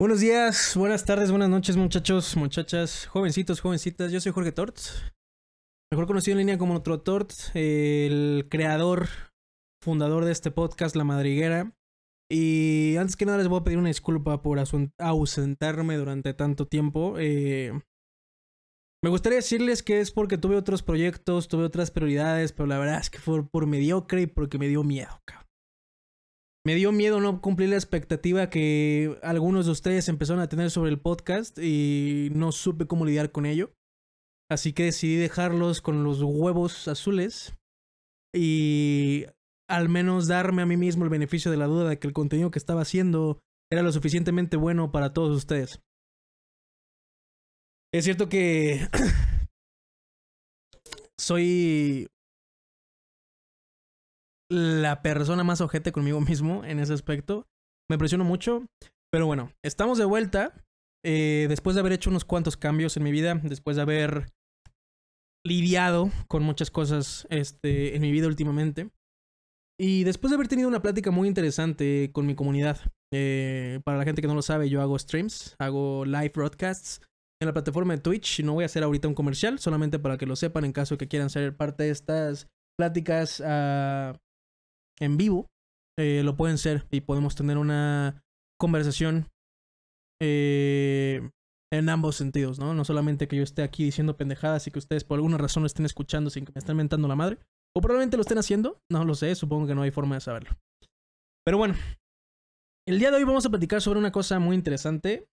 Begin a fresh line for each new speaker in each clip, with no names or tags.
Buenos días, buenas tardes, buenas noches, muchachos, muchachas, jovencitos, jovencitas. Yo soy Jorge Tort, mejor conocido en línea como Otro Tort, el creador, fundador de este podcast, La Madriguera. Y antes que nada les voy a pedir una disculpa por ausentarme durante tanto tiempo. Eh, me gustaría decirles que es porque tuve otros proyectos, tuve otras prioridades, pero la verdad es que fue por mediocre y porque me dio miedo, cabrón. Me dio miedo no cumplir la expectativa que algunos de ustedes empezaron a tener sobre el podcast y no supe cómo lidiar con ello. Así que decidí dejarlos con los huevos azules y al menos darme a mí mismo el beneficio de la duda de que el contenido que estaba haciendo era lo suficientemente bueno para todos ustedes. Es cierto que soy la persona más ojete conmigo mismo en ese aspecto. Me presiono mucho. Pero bueno, estamos de vuelta. Eh, después de haber hecho unos cuantos cambios en mi vida, después de haber lidiado con muchas cosas este, en mi vida últimamente. Y después de haber tenido una plática muy interesante con mi comunidad. Eh, para la gente que no lo sabe, yo hago streams, hago live broadcasts en la plataforma de Twitch. No voy a hacer ahorita un comercial, solamente para que lo sepan en caso que quieran ser parte de estas pláticas uh, en vivo, eh, lo pueden ser y podemos tener una conversación eh, en ambos sentidos, ¿no? No solamente que yo esté aquí diciendo pendejadas y que ustedes por alguna razón lo estén escuchando sin que me estén mentando la madre. O probablemente lo estén haciendo, no lo sé, supongo que no hay forma de saberlo. Pero bueno, el día de hoy vamos a platicar sobre una cosa muy interesante.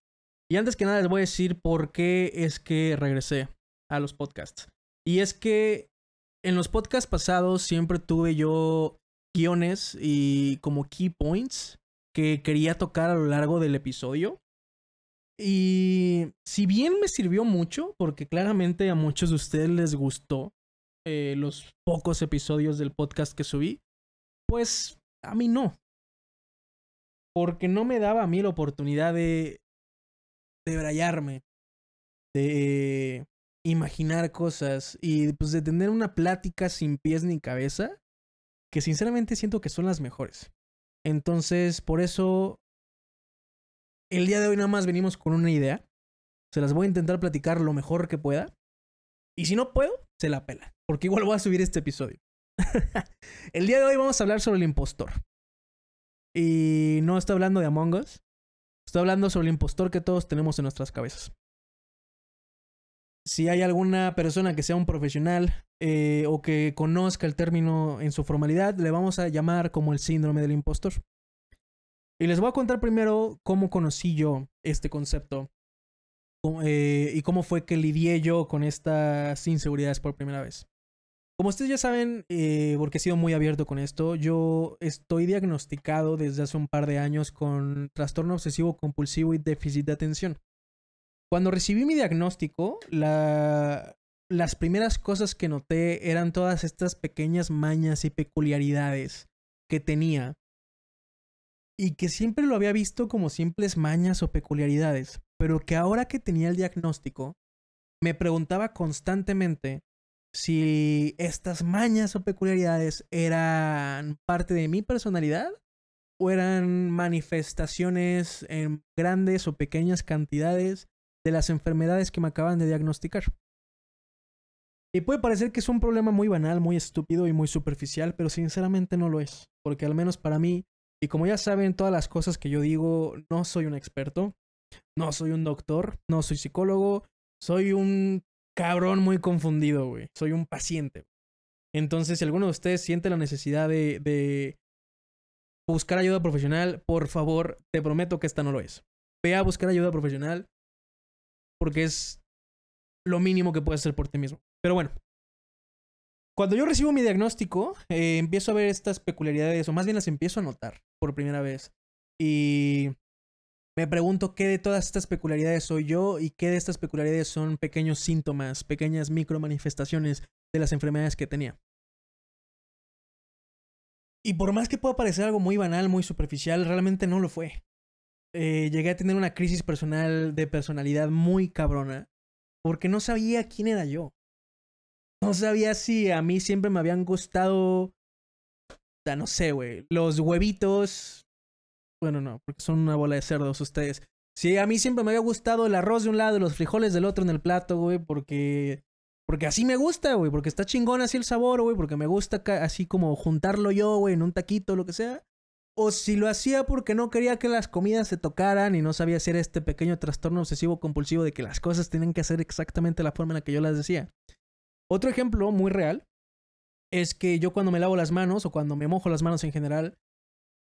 Y antes que nada les voy a decir por qué es que regresé a los podcasts. Y es que en los podcasts pasados siempre tuve yo y como key points que quería tocar a lo largo del episodio. Y si bien me sirvió mucho, porque claramente a muchos de ustedes les gustó eh, los pocos episodios del podcast que subí, pues a mí no. Porque no me daba a mí la oportunidad de, de brayarme, de imaginar cosas y pues de tener una plática sin pies ni cabeza que sinceramente siento que son las mejores. Entonces, por eso, el día de hoy nada más venimos con una idea. Se las voy a intentar platicar lo mejor que pueda. Y si no puedo, se la pela. Porque igual voy a subir este episodio. el día de hoy vamos a hablar sobre el impostor. Y no estoy hablando de Among Us. Estoy hablando sobre el impostor que todos tenemos en nuestras cabezas si hay alguna persona que sea un profesional eh, o que conozca el término en su formalidad, le vamos a llamar como el síndrome del impostor. Y les voy a contar primero cómo conocí yo este concepto eh, y cómo fue que lidié yo con estas inseguridades por primera vez. Como ustedes ya saben, eh, porque he sido muy abierto con esto, yo estoy diagnosticado desde hace un par de años con trastorno obsesivo compulsivo y déficit de atención. Cuando recibí mi diagnóstico, las primeras cosas que noté eran todas estas pequeñas mañas y peculiaridades que tenía. Y que siempre lo había visto como simples mañas o peculiaridades, pero que ahora que tenía el diagnóstico, me preguntaba constantemente si estas mañas o peculiaridades eran parte de mi personalidad o eran manifestaciones en grandes o pequeñas cantidades de las enfermedades que me acaban de diagnosticar. Y puede parecer que es un problema muy banal, muy estúpido y muy superficial, pero sinceramente no lo es, porque al menos para mí, y como ya saben todas las cosas que yo digo, no soy un experto, no soy un doctor, no soy psicólogo, soy un cabrón muy confundido, güey, soy un paciente. Entonces, si alguno de ustedes siente la necesidad de, de buscar ayuda profesional, por favor, te prometo que esta no lo es. Ve a buscar ayuda profesional, porque es lo mínimo que puedes hacer por ti mismo. Pero bueno, cuando yo recibo mi diagnóstico, eh, empiezo a ver estas peculiaridades, o más bien las empiezo a notar por primera vez. Y me pregunto qué de todas estas peculiaridades soy yo y qué de estas peculiaridades son pequeños síntomas, pequeñas micromanifestaciones de las enfermedades que tenía. Y por más que pueda parecer algo muy banal, muy superficial, realmente no lo fue. Eh, llegué a tener una crisis personal de personalidad muy cabrona porque no sabía quién era yo. No sabía si a mí siempre me habían gustado, ya no sé, güey, los huevitos. Bueno, no, porque son una bola de cerdos ustedes. Sí, a mí siempre me había gustado el arroz de un lado y los frijoles del otro en el plato, güey, porque... Porque así me gusta, güey, porque está chingón así el sabor, güey, porque me gusta así como juntarlo yo, güey, en un taquito, lo que sea. O si lo hacía porque no quería que las comidas se tocaran y no sabía hacer este pequeño trastorno obsesivo compulsivo de que las cosas tienen que hacer exactamente la forma en la que yo las decía. Otro ejemplo muy real es que yo cuando me lavo las manos o cuando me mojo las manos en general,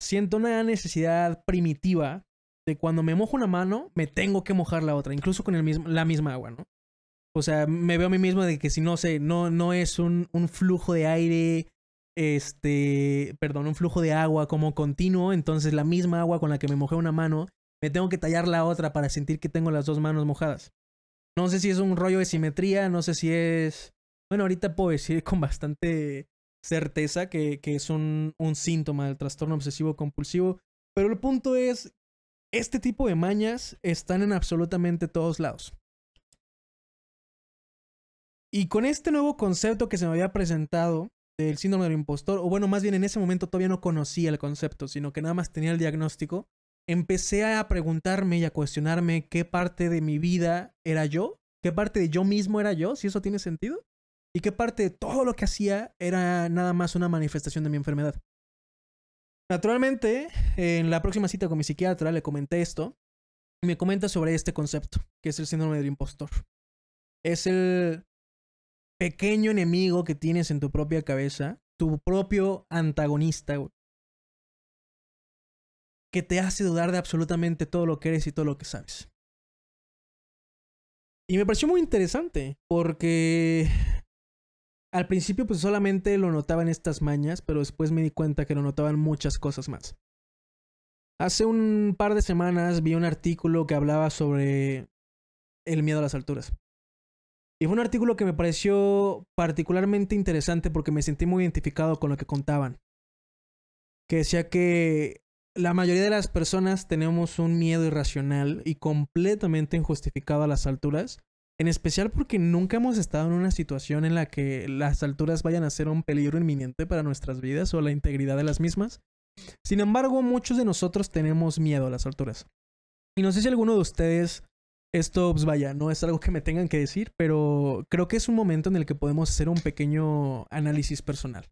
siento una necesidad primitiva de cuando me mojo una mano, me tengo que mojar la otra, incluso con el mismo, la misma agua, ¿no? O sea, me veo a mí mismo de que si no sé, no, no es un, un flujo de aire, este, perdón, un flujo de agua como continuo, entonces la misma agua con la que me mojé una mano, me tengo que tallar la otra para sentir que tengo las dos manos mojadas. No sé si es un rollo de simetría, no sé si es bueno, ahorita puedo decir con bastante certeza que, es un, un síntoma del trastorno obsesivo compulsivo, pero el punto es, este tipo de mañas están en absolutamente todos lados. Y con este nuevo concepto que se me había presentado del síndrome del impostor, o bueno, más bien en ese momento todavía no conocía el concepto, sino que nada más tenía el diagnóstico, empecé a preguntarme y a cuestionarme qué parte de mi vida era yo, qué parte de yo mismo era yo, si eso tiene sentido y qué parte de todo lo que hacía era nada más una manifestación de mi enfermedad. Naturalmente, en la próxima cita con mi psiquiatra le comenté esto y me comenta sobre este concepto, que es el síndrome del impostor. Es el pequeño enemigo que tienes en tu propia cabeza, tu propio antagonista, que te hace dudar de absolutamente todo lo que eres y todo lo que sabes. Y me pareció muy interesante, porque al principio pues solamente lo notaba en estas mañas, pero después me di cuenta que lo notaban muchas cosas más. Hace un par de semanas vi un artículo que hablaba sobre el miedo a las alturas. Y fue un artículo que me pareció particularmente interesante porque me sentí muy identificado con lo que contaban. Que decía que la mayoría de las personas tenemos un miedo irracional y completamente injustificado a las alturas en especial porque nunca hemos estado en una situación en la que las alturas vayan a ser un peligro inminente para nuestras vidas o la integridad de las mismas. Sin embargo, muchos de nosotros tenemos miedo a las alturas. Y no sé si alguno de ustedes, esto, pues vaya, no es algo que me tengan que decir, pero creo que es un momento en el que podemos hacer un pequeño análisis personal.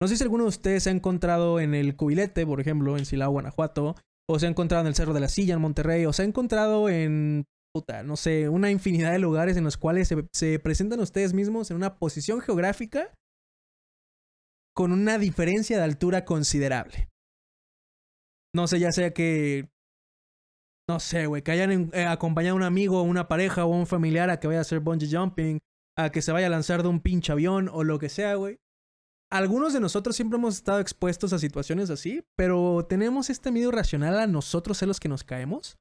No sé si alguno de ustedes se ha encontrado en el Cubilete, por ejemplo, en Silao, Guanajuato, o se ha encontrado en el Cerro de la Silla, en Monterrey, o se ha encontrado en no sé, una infinidad de lugares en los cuales se, presentan ustedes mismos en una posición geográfica con una diferencia de altura considerable. No sé, ya sea que. No sé, güey, que hayan eh, acompañado a un amigo, una pareja o un familiar a que vaya a hacer bungee jumping, a que se vaya a lanzar de un pinche avión o lo que sea, güey. Algunos de nosotros siempre hemos estado expuestos a situaciones así, pero tenemos este miedo racional a nosotros ser los que nos caemos.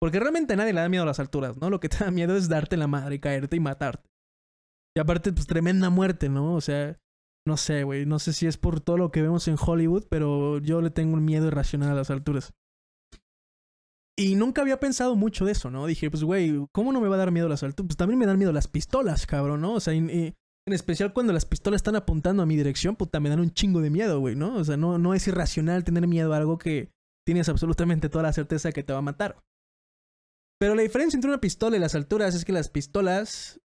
Porque realmente a nadie le da miedo a las alturas, ¿no? Lo que te da miedo es darte la madre, caerte y matarte. Y aparte, pues tremenda muerte, ¿no? O sea, no sé, güey. No sé si es por todo lo que vemos en Hollywood, pero yo le tengo un miedo irracional a las alturas. Y nunca había pensado mucho de eso, ¿no? Dije, pues, güey, ¿cómo no me va a dar miedo las alturas? Pues también me dan miedo las pistolas, cabrón, ¿no? O sea, en especial cuando las pistolas están apuntando a mi dirección, puta, me dan un chingo de miedo, güey, ¿no? O sea, no, no es irracional tener miedo a algo que tienes absolutamente toda la certeza que te va a matar. Pero la diferencia entre una pistola y las alturas es que las pistolas,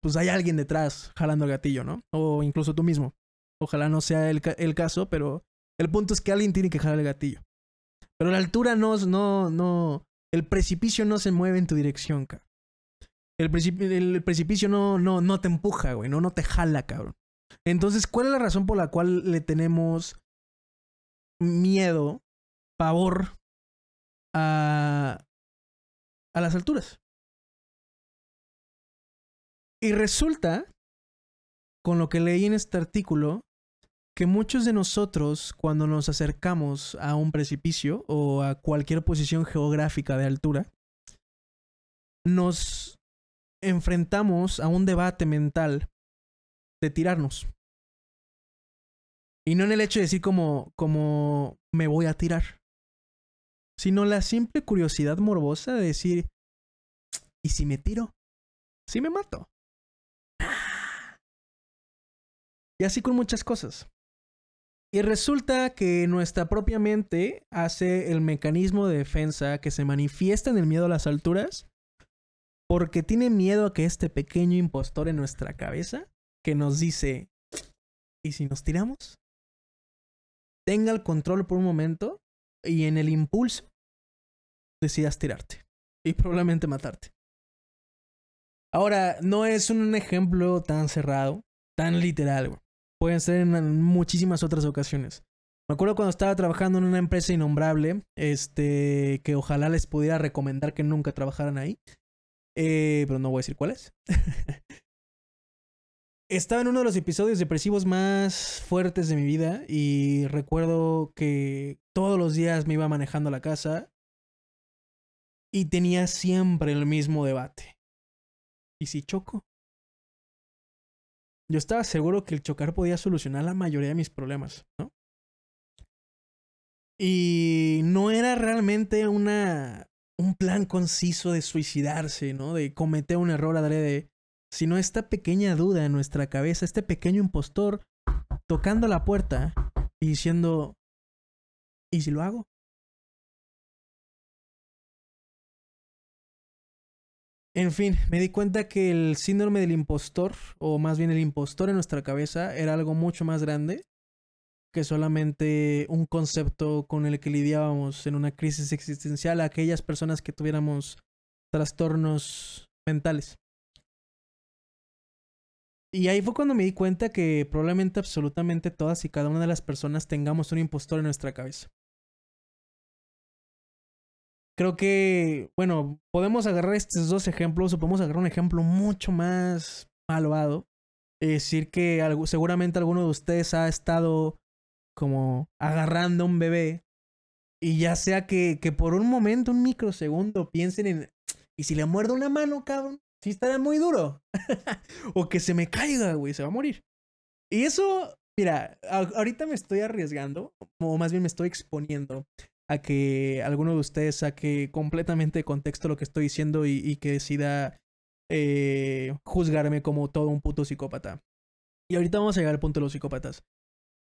pues hay alguien detrás jalando el gatillo, ¿no? O incluso tú mismo. Ojalá no sea el, el caso, pero el punto es que alguien tiene que jalar el gatillo. Pero la altura no, no, no, el precipicio no se mueve en tu dirección, cabrón. El, el precipicio no, no, no te empuja, güey, no, no te jala, cabrón. Entonces, ¿cuál es la razón por la cual le tenemos miedo, pavor a, a las alturas. Y resulta, con lo que leí en este artículo, que muchos de nosotros, cuando nos acercamos a un precipicio o a cualquier posición geográfica de altura, nos enfrentamos a un debate mental de tirarnos. Y no en el hecho de decir como, como me voy a tirar, sino la simple curiosidad morbosa de decir, ¿y si me tiro? ¿Si me mato? Y así con muchas cosas. Y resulta que nuestra propia mente hace el mecanismo de defensa que se manifiesta en el miedo a las alturas porque tiene miedo a que este pequeño impostor en nuestra cabeza que nos dice, ¿y si nos tiramos? Tenga el control por un momento y en el impulso decidas tirarte y probablemente matarte. Ahora, no es un ejemplo tan cerrado, tan literal, Pueden ser en muchísimas otras ocasiones. Me acuerdo cuando estaba trabajando en una empresa innombrable, este, que ojalá les pudiera recomendar que nunca trabajaran ahí. Eh, pero no voy a decir cuál es. estaba en uno de los episodios depresivos más fuertes de mi vida y recuerdo que todos los días me iba manejando la casa y tenía siempre el mismo debate. ¿Y si choco? Yo estaba seguro que el chocar podía solucionar la mayoría de mis problemas, ¿no? Y no era realmente una, un plan conciso de suicidarse, ¿no? De cometer un error adrede, sino esta pequeña duda en nuestra cabeza, este pequeño impostor tocando la puerta y diciendo, ¿y si lo hago? En fin, me di cuenta que el síndrome del impostor, o más bien el impostor en nuestra cabeza, era algo mucho más grande que solamente un concepto con el que lidiábamos en una crisis existencial a aquellas personas que tuviéramos trastornos mentales. Y ahí fue cuando me di cuenta que probablemente absolutamente todas y cada una de las personas tengamos un impostor en nuestra cabeza. Creo que, bueno, podemos agarrar estos dos ejemplos o podemos agarrar un ejemplo mucho más malvado. Es decir, que seguramente alguno de ustedes ha estado como agarrando un bebé y ya sea que, que por un momento, un microsegundo, piensen en, ¿y si le muerdo una mano, cabrón? Sí estará muy duro. o que se me caiga, güey, se va a morir. Y eso, mira, ahorita me estoy arriesgando, o más bien me estoy exponiendo a que alguno de ustedes saque completamente de contexto lo que estoy diciendo y, que decida eh, juzgarme como todo un puto psicópata. Y ahorita vamos a llegar al punto de los psicópatas.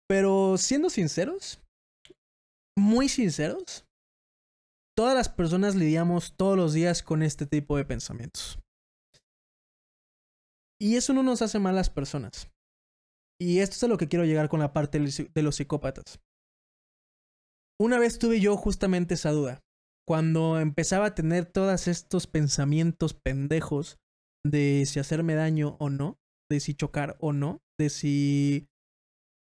Pero siendo sinceros, muy sinceros, todas las personas lidiamos todos los días con este tipo de pensamientos. Y eso no nos hace malas personas. Y esto es a lo que quiero llegar con la parte de los psicópatas. Una vez tuve yo justamente esa duda. Cuando empezaba a tener todos estos pensamientos pendejos de si hacerme daño o no, de si chocar o no, de si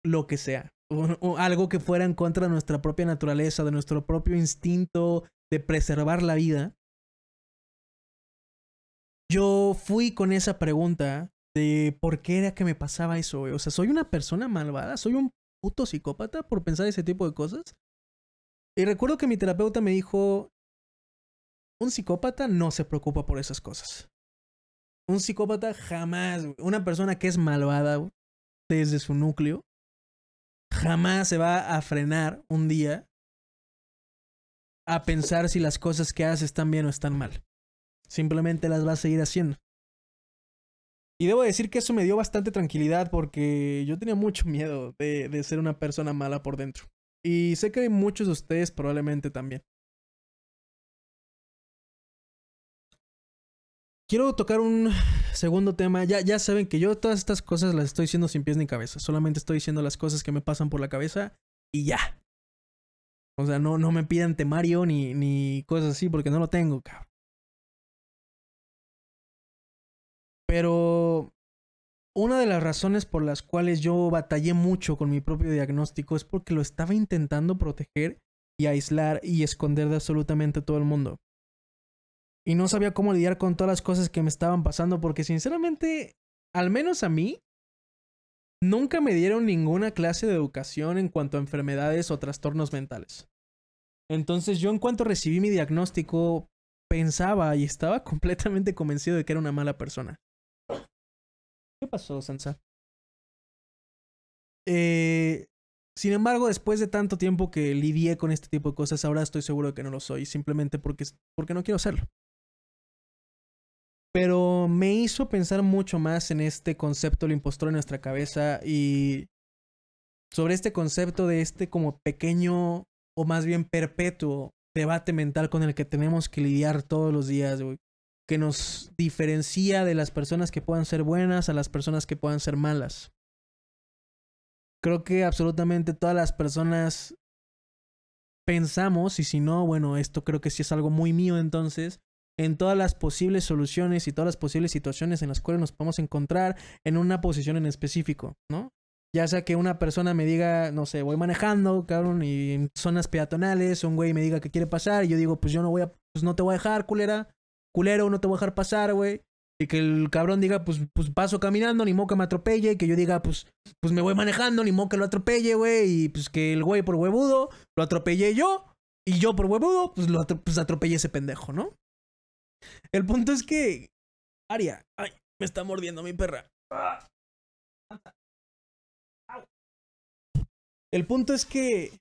lo que sea. O, algo que fuera en contra de nuestra propia naturaleza, de nuestro propio instinto de preservar la vida. Yo fui con esa pregunta de por qué era que me pasaba eso. O sea, ¿soy una persona malvada? ¿Soy un puto psicópata por pensar ese tipo de cosas? Y recuerdo que mi terapeuta me dijo, un psicópata no se preocupa por esas cosas. Un psicópata jamás, una persona que es malvada desde su núcleo, jamás se va a frenar un día a pensar si las cosas que hace están bien o están mal. Simplemente las va a seguir haciendo. Y debo decir que eso me dio bastante tranquilidad porque yo tenía mucho miedo de, de ser una persona mala por dentro. Y sé que hay muchos de ustedes probablemente también. Quiero tocar un segundo tema. Ya, ya saben que yo todas estas cosas las estoy diciendo sin pies ni cabeza. Solamente estoy diciendo las cosas que me pasan por la cabeza y ya. O sea, no, no me pidan temario ni, ni cosas así porque no lo tengo, cabrón. Pero una de las razones por las cuales yo batallé mucho con mi propio diagnóstico es porque lo estaba intentando proteger y aislar y esconder de absolutamente todo el mundo. Y no sabía cómo lidiar con todas las cosas que me estaban pasando porque sinceramente, al menos a mí, nunca me dieron ninguna clase de educación en cuanto a enfermedades o trastornos mentales. Entonces yo en cuanto recibí mi diagnóstico, pensaba y estaba completamente convencido de que era una mala persona. ¿Qué pasó, Sansa? Eh, sin embargo, después de tanto tiempo que lidié con este tipo de cosas, ahora estoy seguro de que no lo soy, simplemente porque, porque no quiero hacerlo. Pero me hizo pensar mucho más en este concepto del impostor en nuestra cabeza y sobre este concepto de este como pequeño o más bien perpetuo debate mental con el que tenemos que lidiar todos los días, güey. Que nos diferencia de las personas que puedan ser buenas a las personas que puedan ser malas. Creo que absolutamente todas las personas pensamos, y si no, bueno, esto creo que sí es algo muy mío entonces, en todas las posibles soluciones y todas las posibles situaciones en las cuales nos podemos encontrar en una posición en específico, ¿no? Ya sea que una persona me diga, no sé, voy manejando, cabrón, y en zonas peatonales, un güey me diga que quiere pasar, y yo digo, pues yo no voy a, pues no te voy a dejar, culera, culero, no te voy a dejar pasar, güey. Y que el cabrón diga, pues, pues paso caminando, ni modo que me atropelle. Y que yo diga, pues, pues me voy manejando, ni modo que lo atropelle, güey. Y pues que el güey por huevudo lo atropelle yo. Y yo por huevudo, pues lo pues, atropellé ese pendejo, ¿no? El punto es que. Aria, ay, me está mordiendo mi perra. El punto es que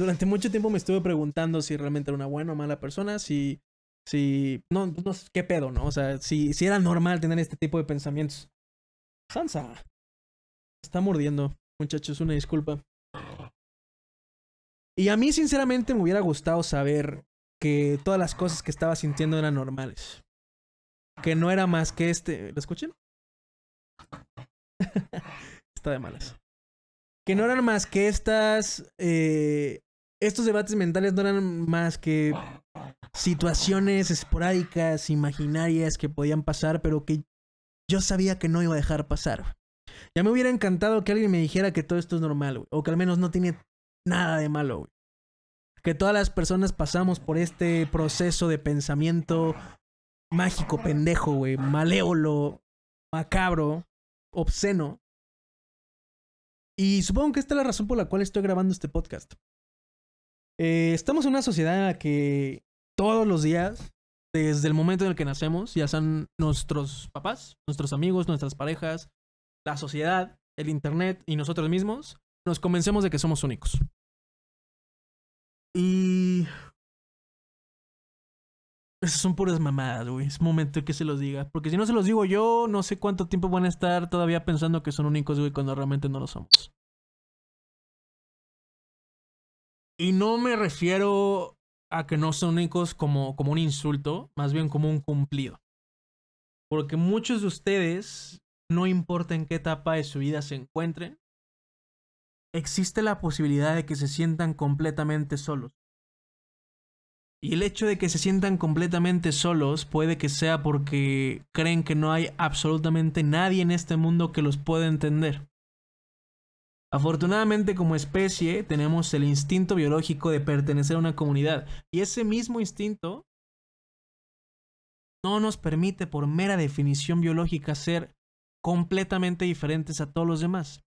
durante mucho tiempo me estuve preguntando si realmente era una buena o mala persona, si, si, no, no sé qué pedo, ¿no? O sea, si, si era normal tener este tipo de pensamientos. Sansa. Está mordiendo, muchachos, una disculpa. Y a mí, sinceramente, me hubiera gustado saber que todas las cosas que estaba sintiendo eran normales. Que no era más que este. ¿Lo escuchen? Está de malas que no eran más que estas, eh, estos debates mentales no eran más que situaciones esporádicas, imaginarias que podían pasar, pero que yo sabía que no iba a dejar pasar. Ya me hubiera encantado que alguien me dijera que todo esto es normal, o que al menos no tiene nada de malo. Que todas las personas pasamos por este proceso de pensamiento mágico, pendejo, güey, malévolo, macabro, obsceno, y supongo que esta es la razón por la cual estoy grabando este podcast. Eh, estamos en una sociedad en la que todos los días, desde el momento en el que nacemos, ya sean nuestros papás, nuestros amigos, nuestras parejas, la sociedad, el Internet y nosotros mismos, nos convencemos de que somos únicos. Y... Esas son puras mamadas, güey. Es momento que se los diga. Porque si no se los digo yo, no sé cuánto tiempo van a estar todavía pensando que son únicos, güey, cuando realmente no lo somos. Y no me refiero a que no son únicos como, como un insulto, más bien como un cumplido. Porque muchos de ustedes, no importa en qué etapa de su vida se encuentren, existe la posibilidad de que se sientan completamente solos. Y el hecho de que se sientan completamente solos puede que sea porque creen que no hay absolutamente nadie en este mundo que los pueda entender. Afortunadamente como especie tenemos el instinto biológico de pertenecer a una comunidad y ese mismo instinto no nos permite por mera definición biológica ser completamente diferentes a todos los demás.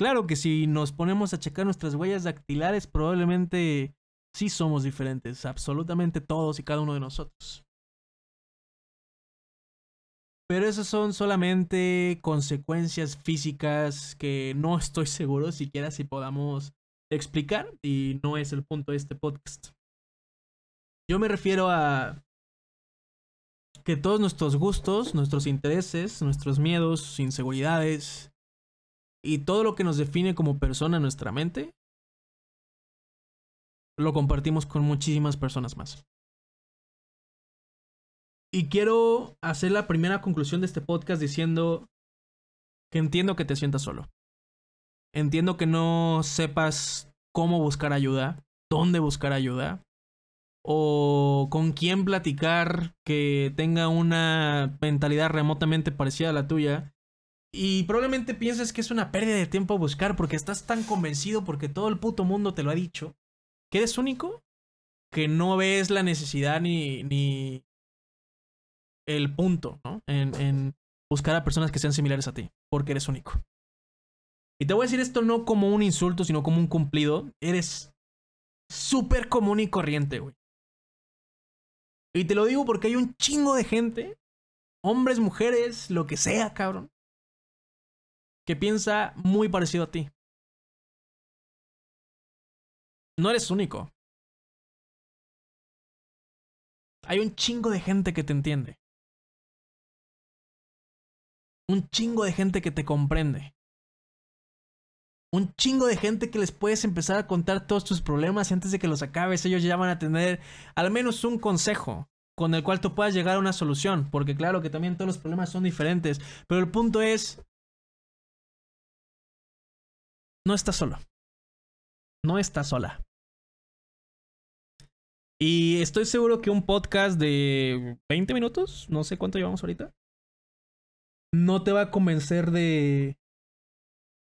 Claro que si nos ponemos a checar nuestras huellas dactilares probablemente sí somos diferentes, absolutamente todos y cada uno de nosotros. Pero esas son solamente consecuencias físicas que no estoy seguro siquiera si podamos explicar y no es el punto de este podcast. Yo me refiero a que todos nuestros gustos, nuestros intereses, nuestros miedos, inseguridades y todo lo que nos define como persona en nuestra mente lo compartimos con muchísimas personas más. Y quiero hacer la primera conclusión de este podcast diciendo que entiendo que te sientas solo. Entiendo que no sepas cómo buscar ayuda, dónde buscar ayuda, o con quién platicar que tenga una mentalidad remotamente parecida a la tuya. Y probablemente pienses que es una pérdida de tiempo buscar porque estás tan convencido porque todo el puto mundo te lo ha dicho que eres único, que no ves la necesidad ni, ni el punto, ¿no? En, en buscar a personas que sean similares a ti, porque eres único. Y te voy a decir esto no como un insulto, sino como un cumplido. Eres súper común y corriente, güey. Y te lo digo porque hay un chingo de gente, hombres, mujeres, lo que sea, cabrón, que piensa muy parecido a ti. No eres único. Hay un chingo de gente que te entiende. Un chingo de gente que te comprende. un chingo de gente que les puedes empezar a contar todos tus problemas y antes de que los acabes ellos ya van a tener al menos un consejo con el cual tú puedas llegar a una solución, porque claro que también todos los problemas son diferentes, pero el punto es, no estás solo, no estás sola. Y estoy seguro que un podcast de 20 minutos, no sé cuánto llevamos ahorita, no te va a convencer de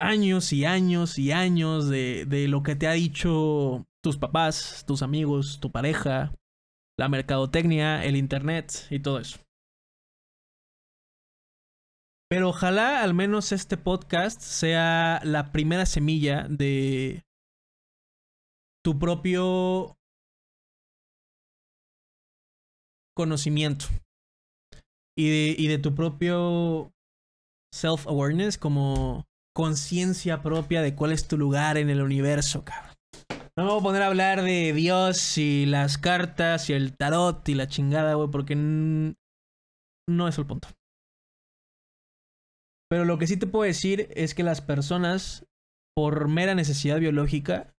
años y años y años de, de lo que te ha dicho tus papás, tus amigos, tu pareja, la mercadotecnia, el internet y todo eso. Pero ojalá al menos este podcast sea la primera semilla de tu propio conocimiento y de, y de tu propio self-awareness como conciencia propia de cuál es tu lugar en el universo, cabrón. No me voy a poner a hablar de Dios y las cartas y el tarot y la chingada, güey, porque no es el punto. Pero lo que sí te puedo decir es que las personas, por mera necesidad biológica,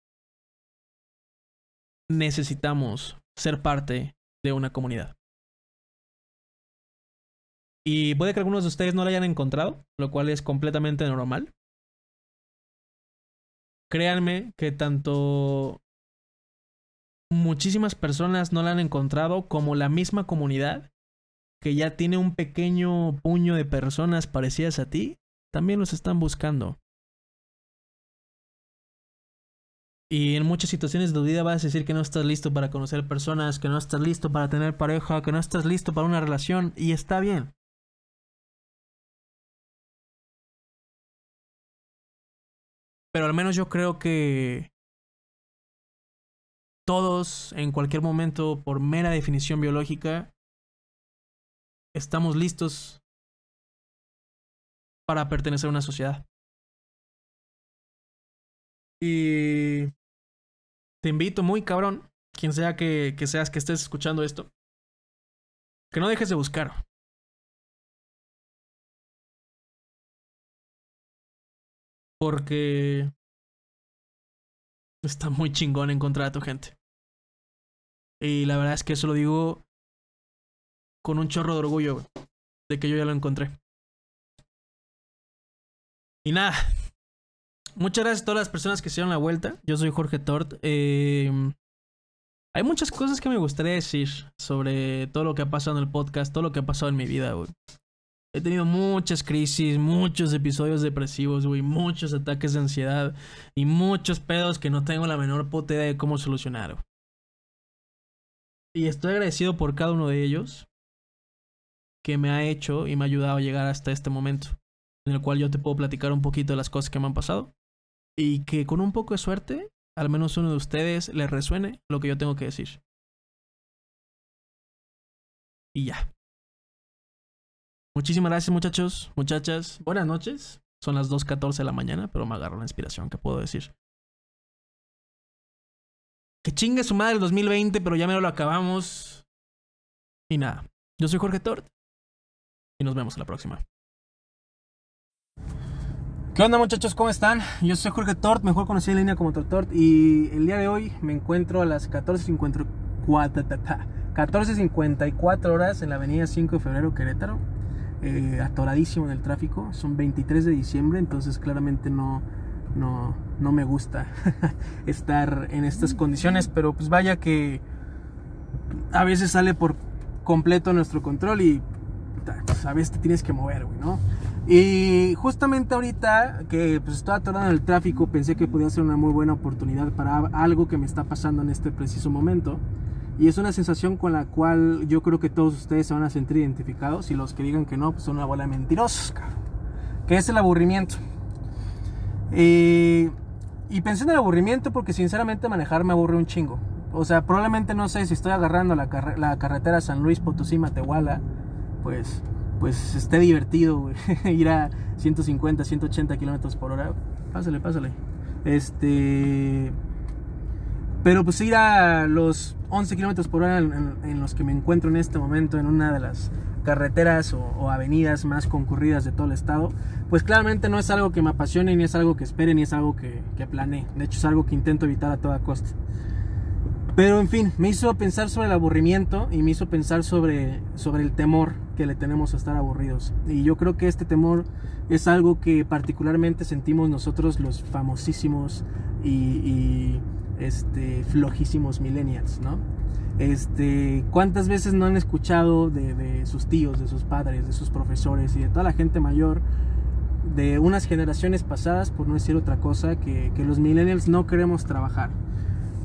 necesitamos ser parte de una comunidad. Y puede que algunos de ustedes no la hayan encontrado, lo cual es completamente normal créanme que tanto muchísimas personas no la han encontrado como la misma comunidad que ya tiene un pequeño puño de personas parecidas a ti, también los están buscando. Y en muchas situaciones de vida vas a decir que no estás listo para conocer personas, que no estás listo para tener pareja, que no estás listo para una relación, y está bien. Pero al menos yo creo que todos, en cualquier momento, por mera definición biológica, estamos listos para pertenecer a una sociedad. Y te invito muy cabrón, quien sea que, que seas que estés escuchando esto, que no dejes de buscar. Porque está muy chingón encontrar a tu gente. Y la verdad es que eso lo digo con un chorro de orgullo, de que yo ya lo encontré. Y nada. Muchas gracias a todas las personas que hicieron la vuelta. Yo soy Jorge Tort. Eh, hay muchas cosas que me gustaría decir sobre todo lo que ha pasado en el podcast, todo lo que ha pasado en mi vida, güey. He tenido muchas crisis, muchos episodios depresivos, güey, muchos ataques de ansiedad y muchos pedos que no tengo la menor puta idea de cómo solucionar. Y estoy agradecido por cada uno de ellos que me ha hecho y me ha ayudado a llegar hasta este momento, en el cual yo te puedo platicar un poquito de las cosas que me han pasado y que con un poco de suerte, al menos uno de ustedes le resuene lo que yo tengo que decir. Y ya. Muchísimas gracias muchachos, muchachas. Buenas noches. Son las 2.14 de la mañana, pero me agarro la inspiración, ¿qué puedo decir? Que chingue su madre el 2020, pero ya me lo acabamos. Y nada, yo soy Jorge Tort. Y nos vemos en la próxima. ¿Qué onda muchachos? ¿Cómo están? Yo soy Jorge Tort, mejor conocido en línea como Tort Y el día de hoy me encuentro a las 14.54 14.54 horas en la avenida 5 de febrero Querétaro eh, atoradísimo en el tráfico. Son 23 de diciembre, entonces claramente no, no, no me gusta estar en estas condiciones, pero pues vaya que a veces sale por completo nuestro control y pues, a veces te tienes que mover, ¿no? Y justamente ahorita que pues estaba atorado en el tráfico, pensé que podía ser una muy buena oportunidad para algo que me está pasando en este preciso momento. Y es una sensación con la cual yo creo que todos ustedes se van a sentir identificados y los que digan que no, pues son una bola de mentirosos, Que es el aburrimiento. y pensé en el aburrimiento porque sinceramente manejar me aburre un chingo. O sea, probablemente no sé si estoy agarrando la, carretera San Luis Potosí Matehuala, pues, pues esté divertido, ir a 150, 180 kilómetros por hora. Pásale, pásale. Este Pero pues ir a los 11 kilómetros por hora en, los que me encuentro en este momento en una de las carreteras o, avenidas más concurridas de todo el estado, pues claramente no es algo que me apasione, ni es algo que espere, ni es algo que, que planee. De hecho es algo que intento evitar a toda costa. Pero en fin, me hizo pensar sobre el aburrimiento y me hizo pensar sobre, sobre el temor que le tenemos a estar aburridos. Y yo creo que este temor es algo que particularmente sentimos nosotros los famosísimos y, este, flojísimos millennials, ¿no? Este, ¿Cuántas veces no han escuchado de, sus tíos, de sus padres, de sus profesores y de toda la gente mayor de unas generaciones pasadas, por no decir otra cosa, que, que los millennials no queremos trabajar?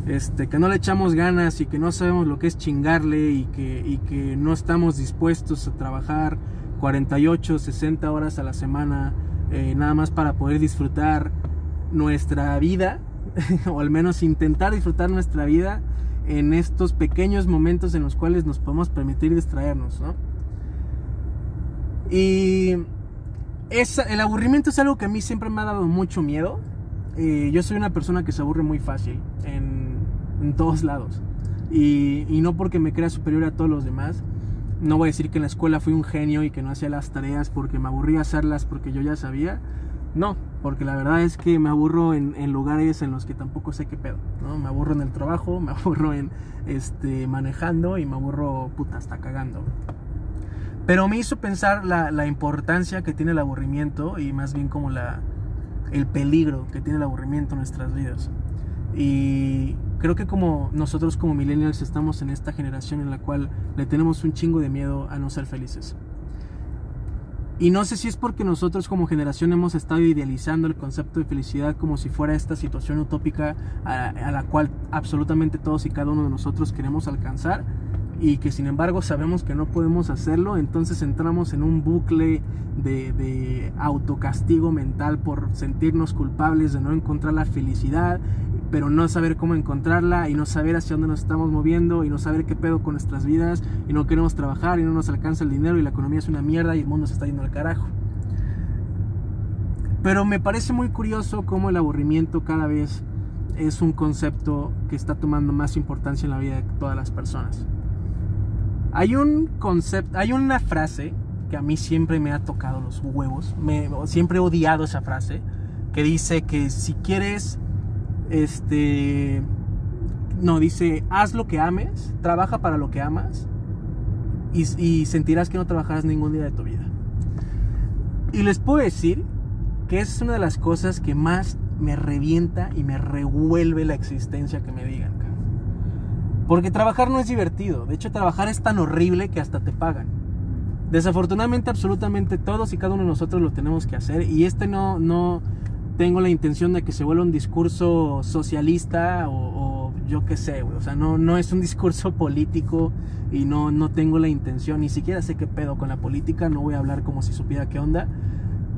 este, que no le echamos ganas y que no sabemos lo que es chingarle y que, que no estamos dispuestos a trabajar 48, 60 horas a la semana eh, nada más para poder disfrutar nuestra vida o al menos intentar disfrutar nuestra vida en estos pequeños momentos en los cuales nos podemos permitir distraernos, Y el aburrimiento es algo que a mí siempre me ha dado mucho miedo. Eh, yo soy una persona que se aburre muy fácil en en todos lados. Y, no porque me crea superior a todos los demás. No voy a decir que en la escuela fui un genio y que no hacía las tareas porque me aburría hacerlas porque yo ya sabía. No, porque la verdad es que me aburro en, lugares en los que tampoco sé qué pedo. ¿no? Me aburro en el trabajo, me aburro en este, manejando y me aburro puta hasta cagando. Pero me hizo pensar la, la importancia que tiene el aburrimiento y más bien como la, el peligro que tiene el aburrimiento en nuestras vidas. Y creo que como nosotros como millennials estamos en esta generación en la cual le tenemos un chingo de miedo a no ser felices. Y no sé si es porque nosotros como generación hemos estado idealizando el concepto de felicidad como si fuera esta situación utópica a, la cual absolutamente todos y cada uno de nosotros queremos alcanzar y que sin embargo sabemos que no podemos hacerlo, entonces entramos en un bucle de, de, autocastigo mental por sentirnos culpables de no encontrar la felicidad, pero no saber cómo encontrarla y no saber hacia dónde nos estamos moviendo y no saber qué pedo con nuestras vidas y no queremos trabajar y no nos alcanza el dinero y la economía es una mierda y el mundo se está yendo al carajo. Pero me parece muy curioso cómo el aburrimiento cada vez es un concepto que está tomando más importancia en la vida de todas las personas. Hay un concepto, hay una frase que a mí siempre me ha tocado los huevos, me, siempre he odiado esa frase, que dice que si quieres, este, no, dice, haz lo que ames, trabaja para lo que amas y, sentirás que no trabajarás ningún día de tu vida. Y les puedo decir que es una de las cosas que más me revienta y me revuelve la existencia que me digan. Porque trabajar no es divertido. De hecho, trabajar es tan horrible que hasta te pagan. Desafortunadamente, absolutamente todos y cada uno de nosotros lo tenemos que hacer. Y este no, no tengo la intención de que se vuelva un discurso socialista o, yo qué sé, O sea, no, no es un discurso político y no, no tengo la intención. Ni siquiera sé qué pedo con la política. No voy a hablar como si supiera qué onda.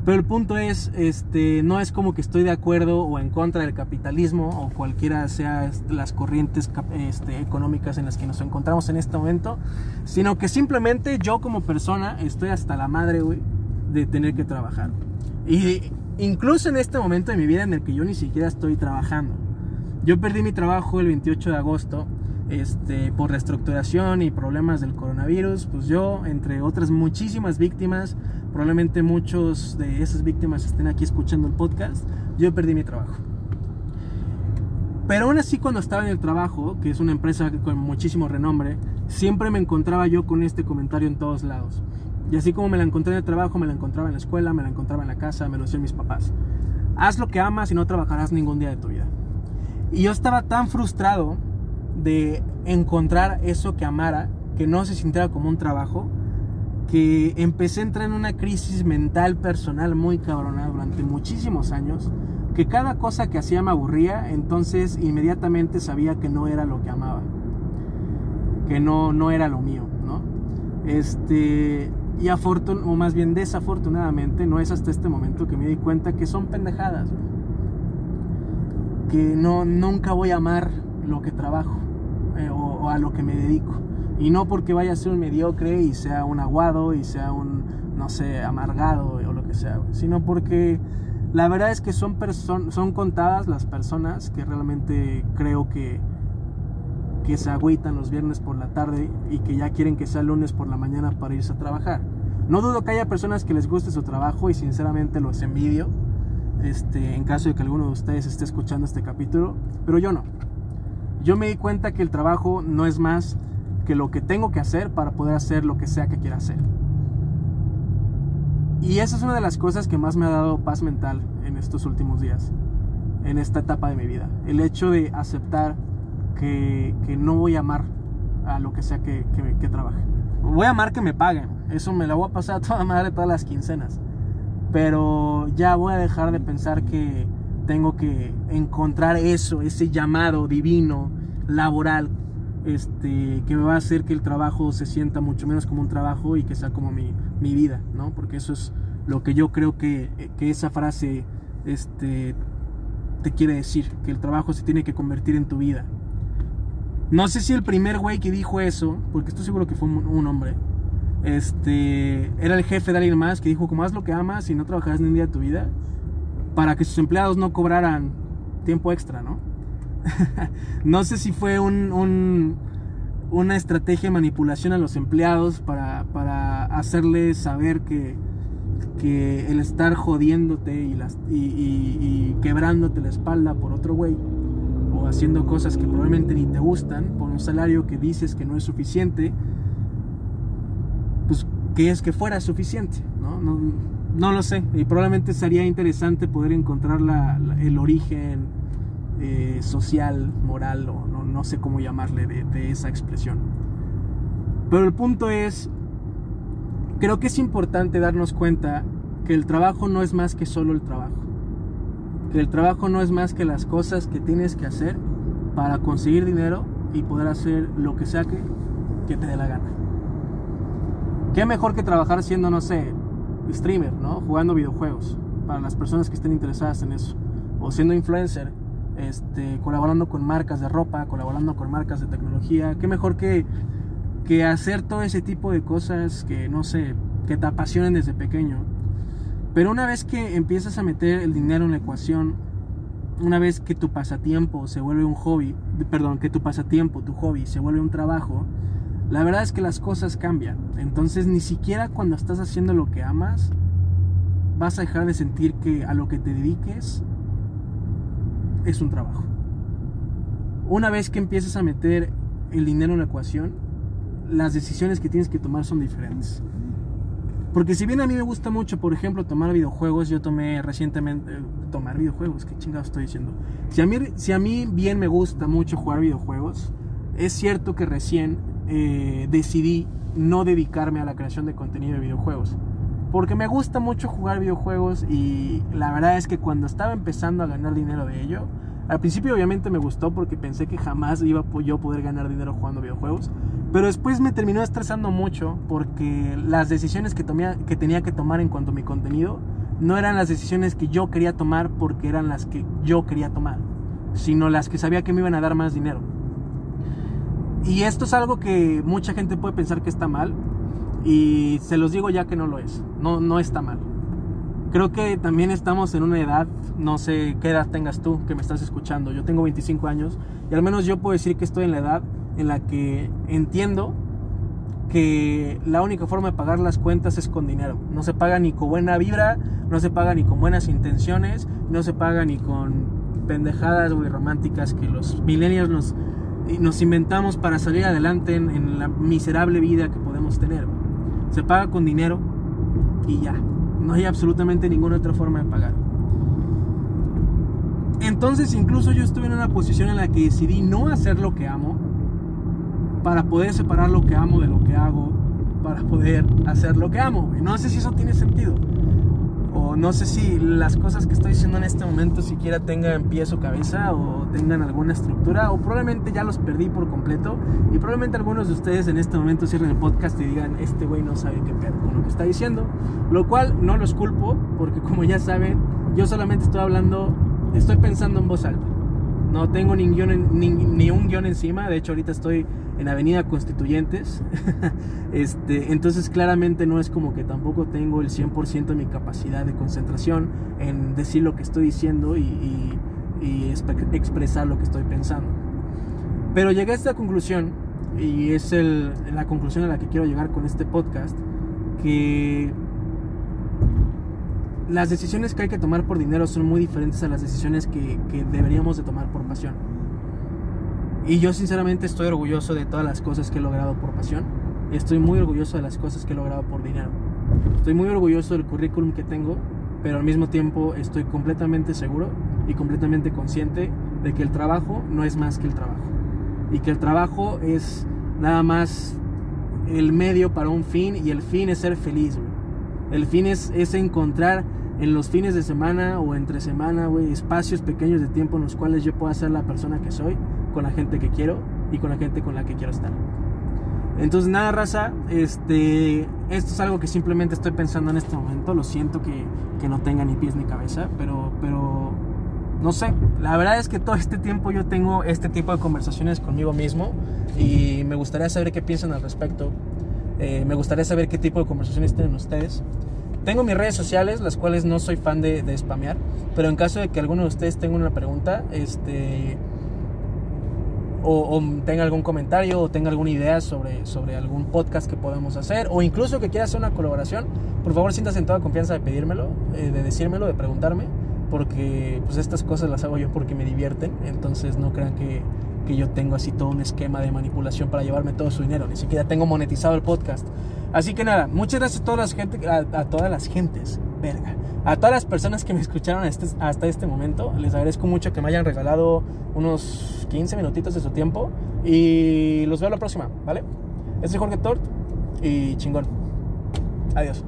Pero el punto es, este, no es como que estoy de acuerdo o en contra del capitalismo o cualquiera sea las corrientes este, económicas en las que nos encontramos en este momento, sino que simplemente yo como persona estoy hasta la madre, güey, de tener que trabajar. Y incluso en este momento de mi vida en el que yo ni siquiera estoy trabajando. Yo perdí mi trabajo el 28 de agosto este, por reestructuración y problemas del coronavirus, pues yo, entre otras muchísimas víctimas, probablemente muchos de esas víctimas estén aquí escuchando el podcast, yo perdí mi trabajo. Pero aún así cuando estaba en el trabajo, que es una empresa con muchísimo renombre, siempre me encontraba yo con este comentario en todos lados. Y así como me la encontré en el trabajo, me la encontraba en la escuela, me la encontraba en la casa, me lo decían mis papás. Haz lo que amas y no trabajarás ningún día de tu vida. Y yo estaba tan frustrado de encontrar eso que amara, que no se sintiera como un trabajo, que empecé a entrar en una crisis mental personal muy cabrona durante muchísimos años, que cada cosa que hacía me aburría, entonces inmediatamente sabía que no era lo que amaba, que no, no era lo mío, ¿no? Este, y afortun o más bien desafortunadamente, no es hasta este momento que me di cuenta que son pendejadas, que no, nunca voy a amar lo que trabajo eh, o a lo que me dedico. Y no porque vaya a ser un mediocre y sea un aguado y sea un, no sé, amargado o lo que sea, sino porque la verdad es que son, son contadas las personas que realmente creo que, que se agüitan los viernes por la tarde y que ya quieren que sea lunes por la mañana para irse a trabajar. No dudo que haya personas que les guste su trabajo y sinceramente los envidio, este, en caso de que alguno de ustedes esté escuchando este capítulo, pero yo no. Yo me di cuenta que el trabajo no es más que lo que tengo que hacer para poder hacer lo que sea que quiera hacer. Y esa es una de las cosas que más me ha dado paz mental en estos últimos días, en esta etapa de mi vida. El hecho de aceptar que, no voy a amar a lo que sea que, que, trabaje. Voy a amar que me paguen, eso me lo voy a pasar a toda madre todas las quincenas. Pero ya voy a dejar de pensar que tengo que encontrar eso, ese llamado divino, laboral, este, que me va a hacer que el trabajo se sienta mucho menos como un trabajo y que sea como mi, mi vida, ¿no? Porque eso es lo que yo creo que, que esa frase este, te quiere decir, que el trabajo se tiene que convertir en tu vida. No sé si el primer güey que dijo eso, porque estoy seguro que fue un, hombre, este, era el jefe de alguien más que dijo, como haz lo que amas y no trabajarás ni un día de tu vida, para que sus empleados no cobraran tiempo extra, ¿no? no sé si fue un, una estrategia de manipulación a los empleados para, para hacerles saber que, que el estar jodiéndote y, las, y, y, quebrándote la espalda por otro güey haciendo cosas que probablemente ni te gustan por un salario que dices que no es suficiente, pues que es que fuera suficiente, ¿no? No, lo sé, y probablemente sería interesante poder encontrar la, el origen eh, social, moral, o no, no, sé cómo llamarle de, de esa expresión. Pero el punto es, creo que es importante darnos cuenta que el trabajo no es más que solo el trabajo. Que el trabajo no es más que las cosas que tienes que hacer para conseguir dinero y poder hacer lo que sea que, que te dé la gana. ¿Qué mejor que trabajar siendo, no sé, streamer, ¿no? Jugando videojuegos, para las personas que estén interesadas en eso. O siendo influencer, este, colaborando con marcas de ropa, colaborando con marcas de tecnología. ¿Qué mejor que, que hacer todo ese tipo de cosas que, no sé, que te apasionen desde pequeño? Pero una vez que empiezas a meter el dinero en la ecuación, una vez que tu pasatiempo se vuelve un hobby, perdón, que tu pasatiempo, tu hobby se vuelve un trabajo, la verdad es que las cosas cambian. Entonces ni siquiera cuando estás haciendo lo que amas, vas a dejar de sentir que a lo que te dediques es un trabajo. Una vez que empiezas a meter el dinero en la ecuación, las decisiones que tienes que tomar son diferentes. Porque si bien a mí me gusta mucho, por ejemplo, tomar videojuegos, yo tomé recientemente... Eh, tomar videojuegos, qué chingado estoy diciendo. Si a, mí, si a mí bien me gusta mucho jugar videojuegos, es cierto que recién eh, decidí no dedicarme a la creación de contenido de videojuegos. Porque me gusta mucho jugar videojuegos y la verdad es que cuando estaba empezando a ganar dinero de ello, al principio obviamente me gustó porque pensé que jamás iba yo a poder ganar dinero jugando videojuegos. Pero después me terminó estresando mucho porque las decisiones que, tomé, que tenía que tomar en cuanto a mi contenido no eran las decisiones que yo quería tomar porque eran las que yo quería tomar, sino las que sabía que me iban a dar más dinero. Y esto es algo que mucha gente puede pensar que está mal. Y se los digo ya que no lo es. No, no está mal. Creo que también estamos en una edad, no sé qué edad tengas tú que me estás escuchando. Yo tengo 25 años y al menos yo puedo decir que estoy en la edad en la que entiendo que la única forma de pagar las cuentas es con dinero. No se paga ni con buena vibra, no se paga ni con buenas intenciones, no se paga ni con pendejadas muy románticas que los millennials nos nos inventamos para salir adelante en, la miserable vida que podemos tener. Se paga con dinero y ya. No hay absolutamente ninguna otra forma de pagar. Entonces incluso yo estuve en una posición en la que decidí no hacer lo que amo para poder separar lo que amo de lo que hago, para poder hacer lo que amo. Y no sé si eso tiene sentido. O no sé si las cosas que estoy diciendo en este momento siquiera tengan pies o cabeza o tengan alguna estructura o probablemente ya los perdí por completo. Y probablemente algunos de ustedes en este momento cierren el podcast y digan este güey no sabe qué pedo con lo que está diciendo lo cual no los culpo porque como ya saben yo solamente estoy hablando estoy pensando en voz alta no tengo ni, ni un guion encima de hecho ahorita estoy en Avenida Constituyentes. este, entonces claramente no es como que tampoco tengo el 100% de mi capacidad de concentración en decir lo que estoy diciendo y, expresar lo que estoy pensando. Pero llegué a esta conclusión, y es el, la conclusión a la que quiero llegar con este podcast, que las decisiones que hay que tomar por dinero son muy diferentes a las decisiones que, que deberíamos de tomar por pasión. Y yo sinceramente estoy orgulloso de todas las cosas que he logrado por pasión. Estoy muy orgulloso de las cosas que he logrado por dinero. Estoy muy orgulloso del currículum que tengo, pero al mismo tiempo estoy completamente seguro y completamente consciente de que el trabajo no es más que el trabajo. Y que el trabajo es nada más el medio para un fin y el fin es ser feliz, El fin es, encontrar en los fines de semana o entre semana, güey, espacios pequeños de tiempo en los cuales yo pueda ser la persona que soy, con la gente que quiero y con la gente con la que quiero estar. Entonces, nada, raza, este, esto es algo que simplemente estoy pensando en este momento. Lo siento que, que no tenga ni pies ni cabeza, pero, pero no sé, la verdad es que todo este tiempo yo tengo este tipo de conversaciones conmigo mismo y me gustaría saber qué piensan al respecto. Eh, me gustaría saber qué tipo de conversaciones tienen ustedes. Tengo mis redes sociales, las cuales no soy fan de, de spamear, pero en caso de que alguno de ustedes tenga una pregunta, este, o, tenga algún comentario o tenga alguna idea sobre, sobre algún podcast que podamos hacer, o incluso que quiera hacer una colaboración, por favor siéntase en toda confianza de pedírmelo, eh, de decírmelo, de preguntarme porque pues estas cosas las hago yo porque me divierten, entonces no crean que, que yo tengo así todo un esquema de manipulación para llevarme todo su dinero, ni siquiera tengo monetizado el podcast. Así que nada, muchas gracias a todas las, gente, a, todas las gentes, verga, a todas las personas que me escucharon este, hasta este momento, les agradezco mucho que me hayan regalado unos 15 minutitos de su tiempo y los veo la próxima, ¿vale? Este es Jorge Tort y chingón. Adiós.